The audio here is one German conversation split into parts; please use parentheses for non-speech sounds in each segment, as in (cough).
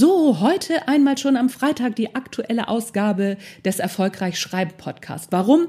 So, heute einmal schon am Freitag die aktuelle Ausgabe des Erfolgreich Schreiben Podcast. Warum?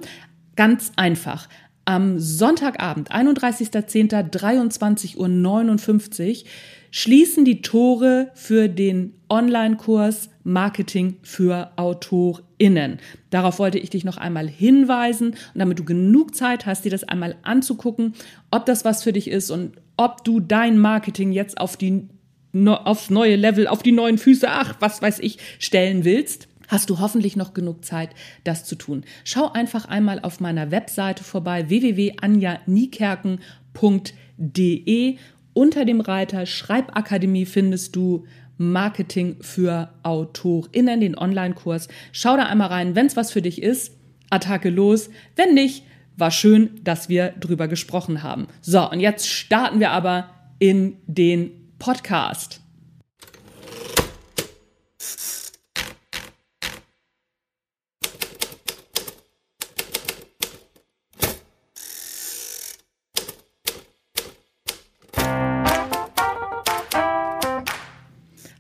Ganz einfach. Am Sonntagabend, 31.10.23.59 Uhr, schließen die Tore für den Online-Kurs Marketing für AutorInnen. Darauf wollte ich dich noch einmal hinweisen und damit du genug Zeit hast, dir das einmal anzugucken, ob das was für dich ist und ob du dein Marketing jetzt auf die aufs neue Level, auf die neuen Füße, ach, was weiß ich, stellen willst, hast du hoffentlich noch genug Zeit, das zu tun. Schau einfach einmal auf meiner Webseite vorbei, www.anjaniekerken.de. Unter dem Reiter Schreibakademie findest du Marketing für AutorInnen, den Online-Kurs. Schau da einmal rein, wenn es was für dich ist, Attacke los. Wenn nicht, war schön, dass wir drüber gesprochen haben. So, und jetzt starten wir aber in den Podcast.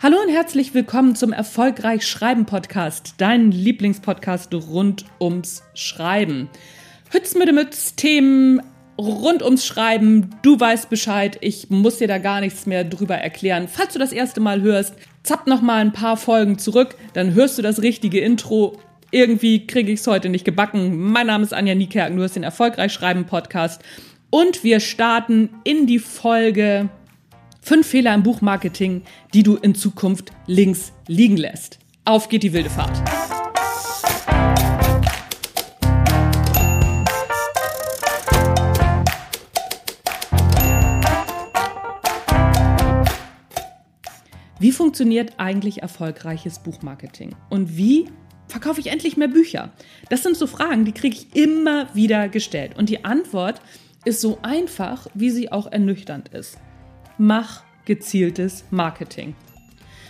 Hallo und herzlich willkommen zum Erfolgreich Schreiben Podcast, dein Lieblingspodcast rund ums Schreiben. Hütz mit Themen, rund ums Schreiben. Du weißt Bescheid. Ich muss dir da gar nichts mehr drüber erklären. Falls du das erste Mal hörst, zapp noch mal ein paar Folgen zurück, dann hörst du das richtige Intro. Irgendwie kriege ich es heute nicht gebacken. Mein Name ist Anja Niekerken, du hast den Erfolgreich Schreiben Podcast. Und wir starten in die Folge Fünf Fehler im Buchmarketing, die du in Zukunft links liegen lässt. Auf geht die wilde Fahrt. Wie funktioniert eigentlich erfolgreiches Buchmarketing? Und wie verkaufe ich endlich mehr Bücher? Das sind so Fragen, die kriege ich immer wieder gestellt. Und die Antwort ist so einfach, wie sie auch ernüchternd ist. Mach gezieltes Marketing.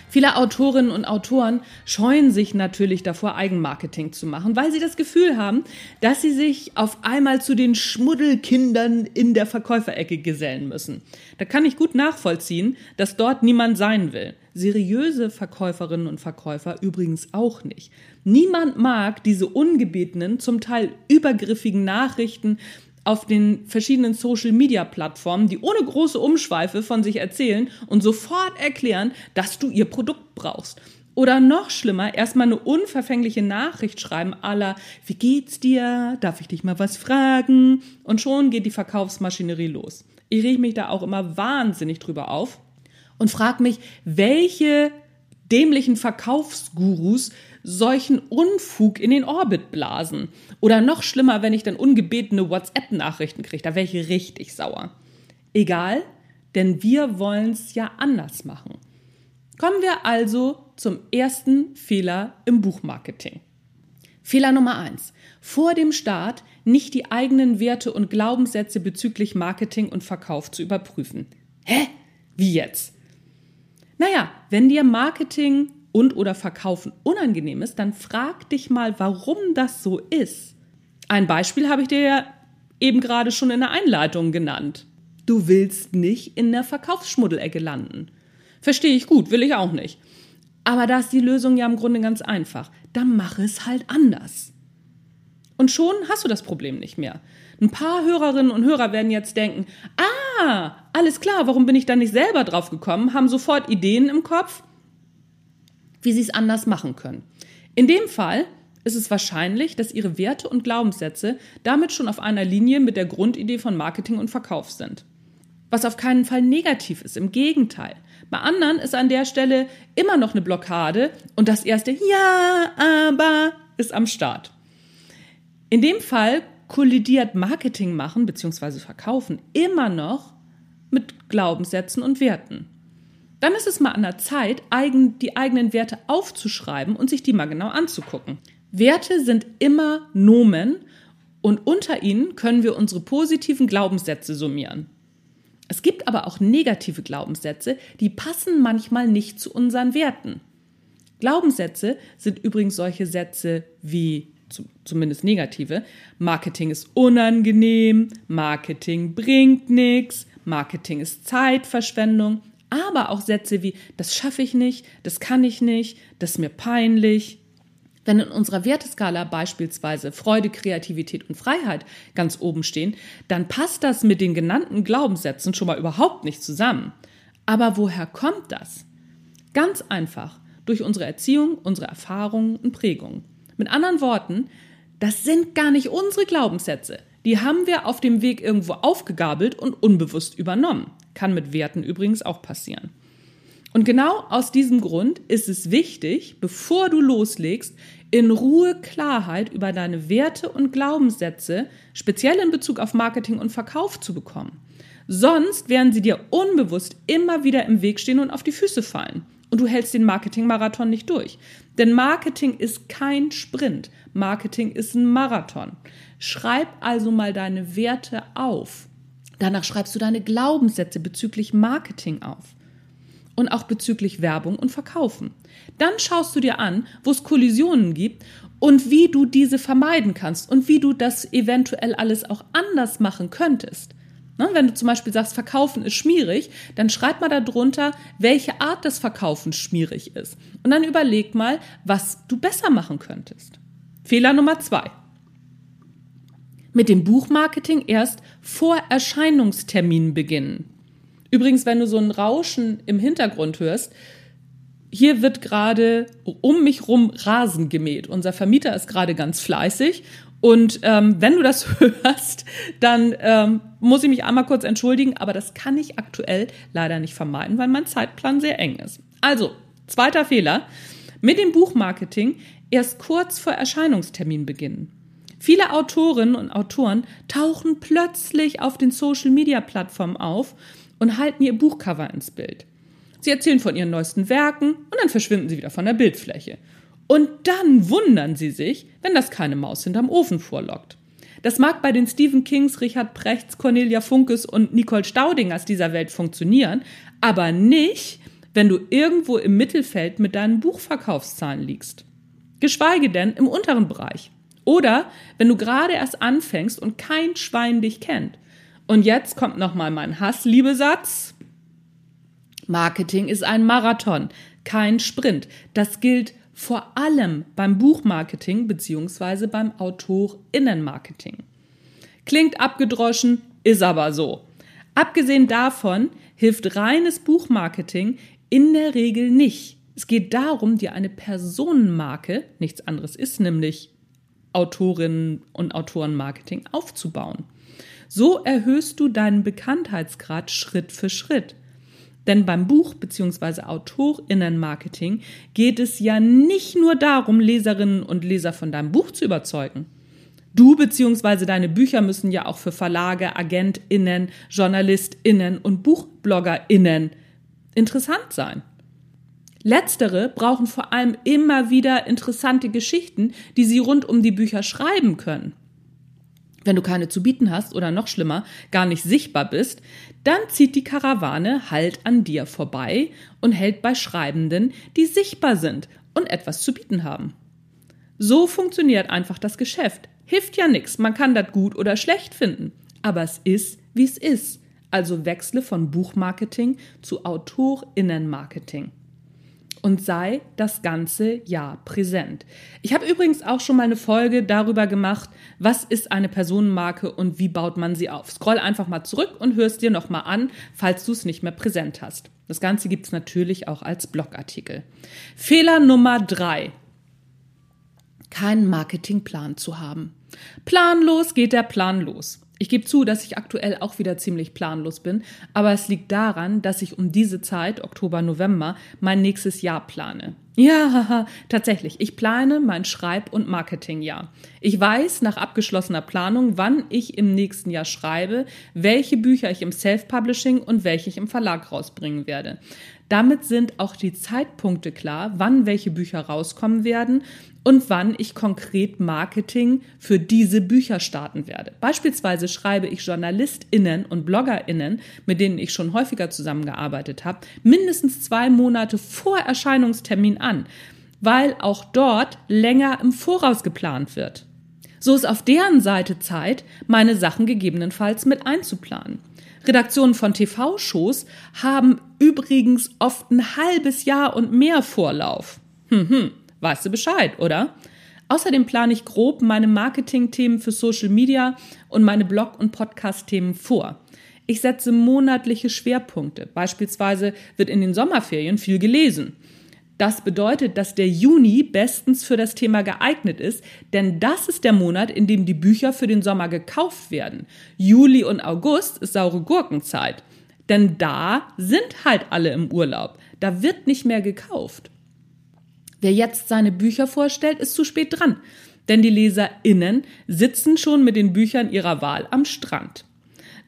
Viele Autorinnen und Autoren scheuen sich natürlich davor, Eigenmarketing zu machen, weil sie das Gefühl haben, dass sie sich auf einmal zu den Schmuddelkindern in der Verkäuferecke gesellen müssen. Da kann ich gut nachvollziehen, dass dort niemand sein will. Seriöse Verkäuferinnen und Verkäufer übrigens auch nicht. Niemand mag diese ungebetenen, zum Teil übergriffigen Nachrichten auf den verschiedenen Social-Media-Plattformen, die ohne große Umschweife von sich erzählen und sofort erklären, dass du ihr Produkt brauchst. Oder noch schlimmer, erstmal eine unverfängliche Nachricht schreiben aller, wie geht's dir? Darf ich dich mal was fragen? Und schon geht die Verkaufsmaschinerie los. Ich rieche mich da auch immer wahnsinnig drüber auf und frage mich, welche dämlichen Verkaufsgurus solchen Unfug in den Orbit blasen. Oder noch schlimmer, wenn ich dann ungebetene WhatsApp-Nachrichten kriege, da wäre ich richtig sauer. Egal, denn wir wollen es ja anders machen. Kommen wir also zum ersten Fehler im Buchmarketing. Fehler Nummer eins: Vor dem Start nicht die eigenen Werte und Glaubenssätze bezüglich Marketing und Verkauf zu überprüfen. Hä? Wie jetzt? Naja, wenn dir Marketing und oder Verkaufen unangenehm ist, dann frag dich mal, warum das so ist. Ein Beispiel habe ich dir ja eben gerade schon in der Einleitung genannt. Du willst nicht in der Verkaufsschmuddelecke landen. Verstehe ich gut, will ich auch nicht. Aber da ist die Lösung ja im Grunde ganz einfach. Dann mach es halt anders. Und schon hast du das Problem nicht mehr. Ein paar Hörerinnen und Hörer werden jetzt denken, ah, alles klar, warum bin ich da nicht selber drauf gekommen, haben sofort Ideen im Kopf wie sie es anders machen können. In dem Fall ist es wahrscheinlich, dass ihre Werte und Glaubenssätze damit schon auf einer Linie mit der Grundidee von Marketing und Verkauf sind. Was auf keinen Fall negativ ist, im Gegenteil. Bei anderen ist an der Stelle immer noch eine Blockade und das erste Ja, aber ist am Start. In dem Fall kollidiert Marketing machen bzw. Verkaufen immer noch mit Glaubenssätzen und Werten. Dann ist es mal an der Zeit, die eigenen Werte aufzuschreiben und sich die mal genau anzugucken. Werte sind immer Nomen und unter ihnen können wir unsere positiven Glaubenssätze summieren. Es gibt aber auch negative Glaubenssätze, die passen manchmal nicht zu unseren Werten. Glaubenssätze sind übrigens solche Sätze wie zumindest negative, Marketing ist unangenehm, Marketing bringt nichts, Marketing ist Zeitverschwendung, Aber auch Sätze wie, das schaffe ich nicht, das kann ich nicht, das ist mir peinlich. Wenn in unserer Werteskala beispielsweise Freude, Kreativität und Freiheit ganz oben stehen, dann passt das mit den genannten Glaubenssätzen schon mal überhaupt nicht zusammen. Aber woher kommt das? Ganz einfach durch unsere Erziehung, unsere Erfahrungen und Prägungen. Mit anderen Worten, das sind gar nicht unsere Glaubenssätze. Die haben wir auf dem Weg irgendwo aufgegabelt und unbewusst übernommen. Kann mit Werten übrigens auch passieren. Und genau aus diesem Grund ist es wichtig, bevor du loslegst, in Ruhe Klarheit über deine Werte und Glaubenssätze, speziell in Bezug auf Marketing und Verkauf zu bekommen. Sonst werden sie dir unbewusst immer wieder im Weg stehen und auf die Füße fallen. Und du hältst den Marketing-Marathon nicht durch. Denn Marketing ist kein Sprint. Marketing ist ein Marathon. Schreib also mal deine Werte auf. Danach schreibst du deine Glaubenssätze bezüglich Marketing auf. Und auch bezüglich Werbung und Verkaufen. Dann schaust du dir an, wo es Kollisionen gibt und wie du diese vermeiden kannst und wie du das eventuell alles auch anders machen könntest. Ne, wenn du zum Beispiel sagst, Verkaufen ist schmierig, dann schreib mal darunter, welche Art des Verkaufens schmierig ist. Und dann überleg mal, was du besser machen könntest. Fehler Nummer zwei. Mit dem Buchmarketing erst vor Erscheinungstermin beginnen. Übrigens, wenn du so ein Rauschen im Hintergrund hörst, hier wird gerade um mich rum Rasen gemäht. Unser Vermieter ist gerade ganz fleißig und ähm, wenn du das (laughs) hörst, dann ähm, muss ich mich einmal kurz entschuldigen, aber das kann ich aktuell leider nicht vermeiden, weil mein Zeitplan sehr eng ist. Also, zweiter Fehler. Mit dem Buchmarketing erst kurz vor Erscheinungstermin beginnen. Viele Autorinnen und Autoren tauchen plötzlich auf den Social-Media-Plattformen auf und halten ihr Buchcover ins Bild. Sie erzählen von ihren neuesten Werken und dann verschwinden sie wieder von der Bildfläche. Und dann wundern sie sich, wenn das keine Maus hinterm Ofen vorlockt. Das mag bei den Stephen Kings, Richard Prechts, Cornelia Funkes und Nicole Staudingers dieser Welt funktionieren, aber nicht, wenn du irgendwo im Mittelfeld mit deinen Buchverkaufszahlen liegst. Geschweige denn im unteren Bereich. Oder wenn du gerade erst anfängst und kein Schwein dich kennt. Und jetzt kommt nochmal mein Hassliebesatz. Marketing ist ein Marathon, kein Sprint. Das gilt vor allem beim Buchmarketing bzw. beim Autorinnenmarketing. Klingt abgedroschen, ist aber so. Abgesehen davon hilft reines Buchmarketing in der Regel nicht. Es geht darum, dir eine Personenmarke, nichts anderes ist nämlich Autorinnen und Autorenmarketing aufzubauen. So erhöhst du deinen Bekanntheitsgrad Schritt für Schritt. Denn beim Buch- bzw. Autorinnenmarketing geht es ja nicht nur darum, Leserinnen und Leser von deinem Buch zu überzeugen. Du bzw. deine Bücher müssen ja auch für Verlage, AgentInnen, JournalistInnen und BuchbloggerInnen interessant sein. Letztere brauchen vor allem immer wieder interessante Geschichten, die sie rund um die Bücher schreiben können. Wenn du keine zu bieten hast oder noch schlimmer, gar nicht sichtbar bist, dann zieht die Karawane halt an dir vorbei und hält bei Schreibenden, die sichtbar sind und etwas zu bieten haben. So funktioniert einfach das Geschäft. Hilft ja nichts, man kann das gut oder schlecht finden. Aber es ist, wie es ist. Also wechsle von Buchmarketing zu Autorinnenmarketing und sei das ganze Jahr präsent. Ich habe übrigens auch schon mal eine Folge darüber gemacht, was ist eine Personenmarke und wie baut man sie auf. Scroll einfach mal zurück und hörst dir nochmal an, falls du es nicht mehr präsent hast. Das Ganze gibt es natürlich auch als Blogartikel. Fehler Nummer drei. Keinen Marketingplan zu haben. Planlos geht der Plan los. Ich gebe zu, dass ich aktuell auch wieder ziemlich planlos bin, aber es liegt daran, dass ich um diese Zeit, Oktober, November, mein nächstes Jahr plane. Ja, haha, tatsächlich. Ich plane mein Schreib- und Marketingjahr. Ich weiß nach abgeschlossener Planung, wann ich im nächsten Jahr schreibe, welche Bücher ich im Self-Publishing und welche ich im Verlag rausbringen werde. Damit sind auch die Zeitpunkte klar, wann welche Bücher rauskommen werden und wann ich konkret Marketing für diese Bücher starten werde. Beispielsweise schreibe ich JournalistInnen und BloggerInnen, mit denen ich schon häufiger zusammengearbeitet habe, mindestens zwei Monate vor Erscheinungstermin an, weil auch dort länger im Voraus geplant wird. So ist auf deren Seite Zeit, meine Sachen gegebenenfalls mit einzuplanen. Redaktionen von TV-Shows haben übrigens oft ein halbes Jahr und mehr Vorlauf. Hm, hm, weißt du Bescheid, oder? Außerdem plane ich grob meine Marketing-Themen für Social Media und meine Blog- und Podcast-Themen vor. Ich setze monatliche Schwerpunkte. Beispielsweise wird in den Sommerferien viel gelesen. Das bedeutet, dass der Juni bestens für das Thema geeignet ist, denn das ist der Monat, in dem die Bücher für den Sommer gekauft werden. Juli und August ist saure Gurkenzeit, denn da sind halt alle im Urlaub. Da wird nicht mehr gekauft. Wer jetzt seine Bücher vorstellt, ist zu spät dran, denn die LeserInnen sitzen schon mit den Büchern ihrer Wahl am Strand.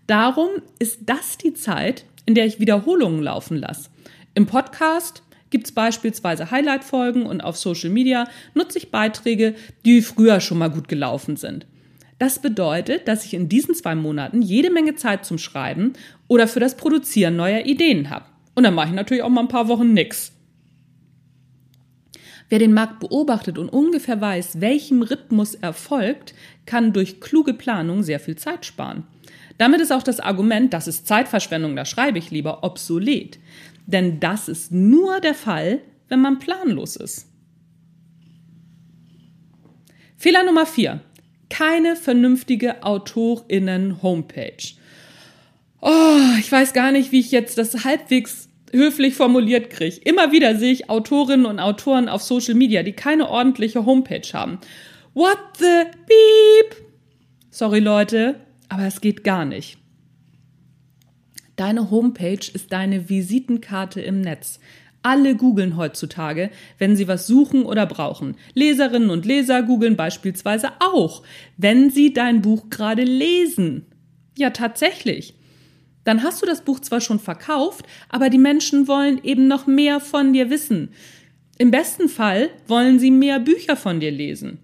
Darum ist das die Zeit, in der ich Wiederholungen laufen lasse. Im Podcast gibt es beispielsweise Highlight-Folgen und auf Social Media nutze ich Beiträge, die früher schon mal gut gelaufen sind. Das bedeutet, dass ich in diesen zwei Monaten jede Menge Zeit zum Schreiben oder für das Produzieren neuer Ideen habe. Und dann mache ich natürlich auch mal ein paar Wochen nix. Wer den Markt beobachtet und ungefähr weiß, welchem Rhythmus er folgt, kann durch kluge Planung sehr viel Zeit sparen. Damit ist auch das Argument, das ist Zeitverschwendung, da schreibe ich lieber, obsolet. Denn das ist nur der Fall, wenn man planlos ist. Fehler Nummer vier: Keine vernünftige AutorInnen-Homepage. Oh, ich weiß gar nicht, wie ich jetzt das halbwegs höflich formuliert kriege. Immer wieder sehe ich Autorinnen und Autoren auf Social Media, die keine ordentliche Homepage haben. What the beep? Sorry Leute, aber es geht gar nicht. Deine Homepage ist deine Visitenkarte im Netz. Alle googeln heutzutage, wenn sie was suchen oder brauchen. Leserinnen und Leser googeln beispielsweise auch, wenn sie dein Buch gerade lesen. Ja, tatsächlich. Dann hast du das Buch zwar schon verkauft, aber die Menschen wollen eben noch mehr von dir wissen. Im besten Fall wollen sie mehr Bücher von dir lesen.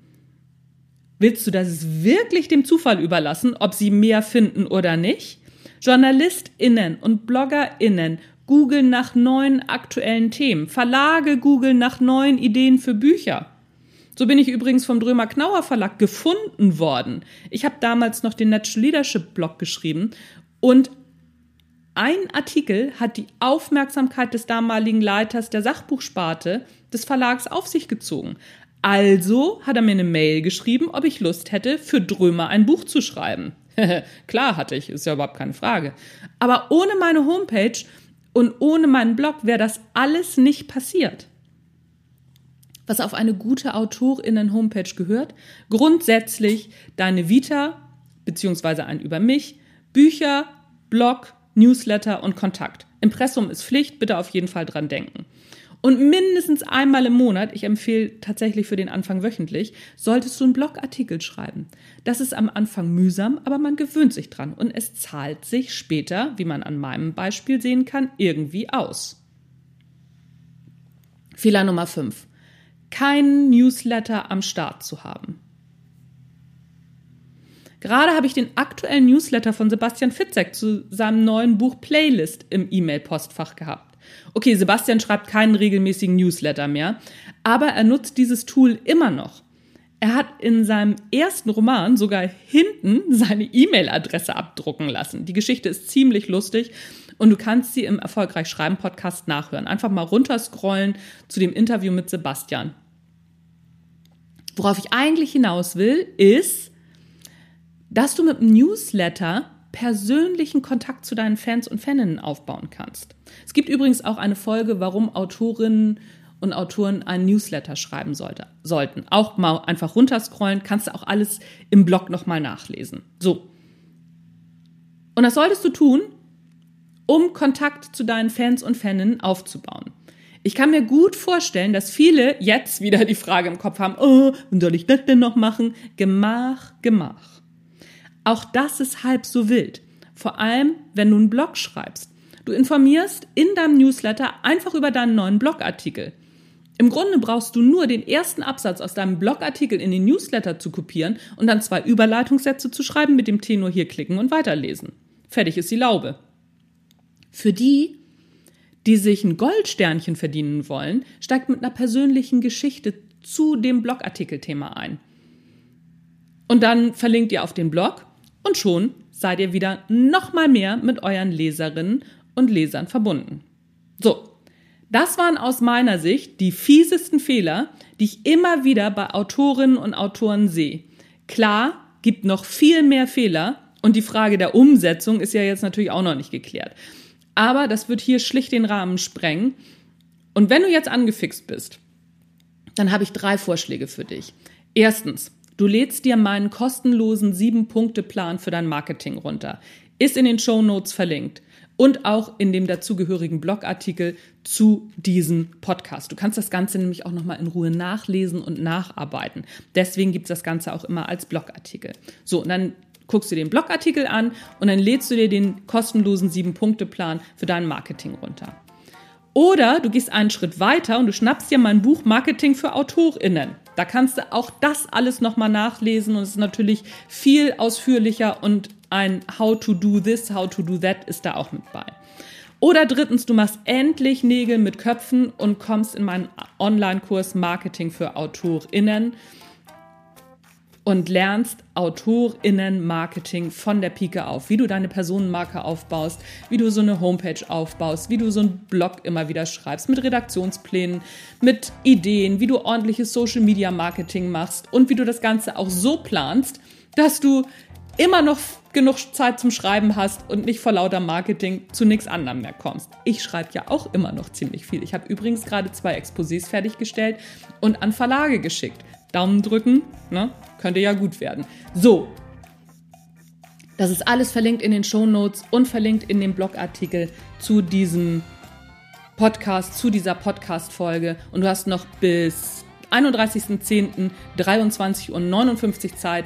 Willst du das wirklich dem Zufall überlassen, ob sie mehr finden oder nicht? JournalistInnen und BloggerInnen googeln nach neuen aktuellen Themen. Verlage googeln nach neuen Ideen für Bücher. So bin ich übrigens vom Drömer Knauer Verlag gefunden worden. Ich habe damals noch den Natural Leadership Blog geschrieben und ein Artikel hat die Aufmerksamkeit des damaligen Leiters der Sachbuchsparte des Verlags auf sich gezogen. Also hat er mir eine Mail geschrieben, ob ich Lust hätte, für Drömer ein Buch zu schreiben. (laughs) Klar hatte ich, ist ja überhaupt keine Frage. Aber ohne meine Homepage und ohne meinen Blog wäre das alles nicht passiert. Was auf eine gute Autorinnen-Homepage gehört? Grundsätzlich deine Vita, beziehungsweise ein über mich, Bücher, Blog, Newsletter und Kontakt. Impressum ist Pflicht, bitte auf jeden Fall dran denken. Und mindestens einmal im Monat, ich empfehle tatsächlich für den Anfang wöchentlich, solltest du einen Blogartikel schreiben. Das ist am Anfang mühsam, aber man gewöhnt sich dran und es zahlt sich später, wie man an meinem Beispiel sehen kann, irgendwie aus. Fehler Nummer 5. Keinen Newsletter am Start zu haben. Gerade habe ich den aktuellen Newsletter von Sebastian Fitzek zu seinem neuen Buch Playlist im E-Mail-Postfach gehabt. Okay, Sebastian schreibt keinen regelmäßigen Newsletter mehr, aber er nutzt dieses Tool immer noch. Er hat in seinem ersten Roman sogar hinten (laughs) seine E-Mail-Adresse abdrucken lassen. Die Geschichte ist ziemlich lustig und du kannst sie im Erfolgreich Schreiben Podcast nachhören. Einfach mal runterscrollen zu dem Interview mit Sebastian. Worauf ich eigentlich hinaus will, ist, dass du mit einem Newsletter persönlichen Kontakt zu deinen Fans und Faninnen aufbauen kannst. Es gibt übrigens auch eine Folge, warum Autorinnen und Autoren einen Newsletter schreiben sollte, sollten. Auch mal einfach runterscrollen, kannst du auch alles im Blog nochmal nachlesen. So. Und das solltest du tun, um Kontakt zu deinen Fans und Faninnen aufzubauen. Ich kann mir gut vorstellen, dass viele jetzt wieder die Frage im Kopf haben, oh, wann soll ich das denn noch machen? Gemach, gemach. Auch das ist halb so wild. Vor allem, wenn du einen Blog schreibst. Du informierst in deinem Newsletter einfach über deinen neuen Blogartikel. Im Grunde brauchst du nur den ersten Absatz aus deinem Blogartikel in den Newsletter zu kopieren und dann zwei Überleitungssätze zu schreiben, mit dem Tenor hier klicken und weiterlesen. Fertig ist die Laube. Für die, die sich ein Goldsternchen verdienen wollen, steigt mit einer persönlichen Geschichte zu dem Blogartikelthema ein. Und dann verlinkt ihr auf den Blog und schon seid ihr wieder noch mal mehr mit euren Leserinnen und Lesern verbunden. So, das waren aus meiner Sicht die fiesesten Fehler, die ich immer wieder bei Autorinnen und Autoren sehe. Klar, gibt noch viel mehr Fehler und die Frage der Umsetzung ist ja jetzt natürlich auch noch nicht geklärt. Aber das wird hier schlicht den Rahmen sprengen. Und wenn du jetzt angefixt bist, dann habe ich drei Vorschläge für dich. Erstens, du lädst dir meinen kostenlosen Sieben-Punkte-Plan für dein Marketing runter. Ist in den Show Notes verlinkt und auch in dem dazugehörigen Blogartikel zu diesem Podcast. Du kannst das Ganze nämlich auch nochmal in Ruhe nachlesen und nacharbeiten. Deswegen gibt es das Ganze auch immer als Blogartikel. So, und dann guckst du den Blogartikel an und dann lädst du dir den kostenlosen Sieben-Punkte-Plan für dein Marketing runter. Oder du gehst einen Schritt weiter und du schnappst dir mein Buch Marketing für AutorInnen. Da kannst du auch das alles nochmal nachlesen und es ist natürlich viel ausführlicher und ein How to do this, how to do that ist da auch mit bei. Oder drittens, du machst endlich Nägel mit Köpfen und kommst in meinen Online-Kurs Marketing für AutorInnen und lernst AutorInnen-Marketing von der Pike auf, wie du deine Personenmarke aufbaust, wie du so eine Homepage aufbaust, wie du so einen Blog immer wieder schreibst, mit Redaktionsplänen, mit Ideen, wie du ordentliches Social-Media-Marketing machst und wie du das Ganze auch so planst, dass du immer noch genug Zeit zum Schreiben hast und nicht vor lauter Marketing zu nichts anderem mehr kommst. Ich schreibe ja auch immer noch ziemlich viel. Ich habe übrigens gerade zwei Exposés fertiggestellt und an Verlage geschickt. Daumen drücken, ne? Könnte ja gut werden. So. Das ist alles verlinkt in den Show Notes und verlinkt in dem Blogartikel zu diesem Podcast, zu dieser Podcast-Folge. Und du hast noch bis 31.10.23 Uhr 59 Zeit,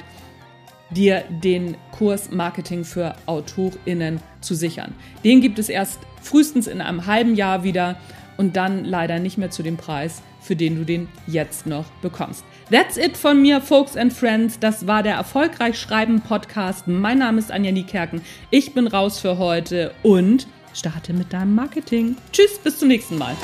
dir den Kurs Marketing für AutorInnen zu sichern. Den gibt es erst frühestens in einem halben Jahr wieder und dann leider nicht mehr zu dem Preis, für den du den jetzt noch bekommst. That's it von mir, Folks and Friends. Das war der Erfolgreich Schreiben Podcast. Mein Name ist Anja Niekerken. Ich bin raus für heute und starte mit deinem Marketing. Tschüss, bis zum nächsten Mal.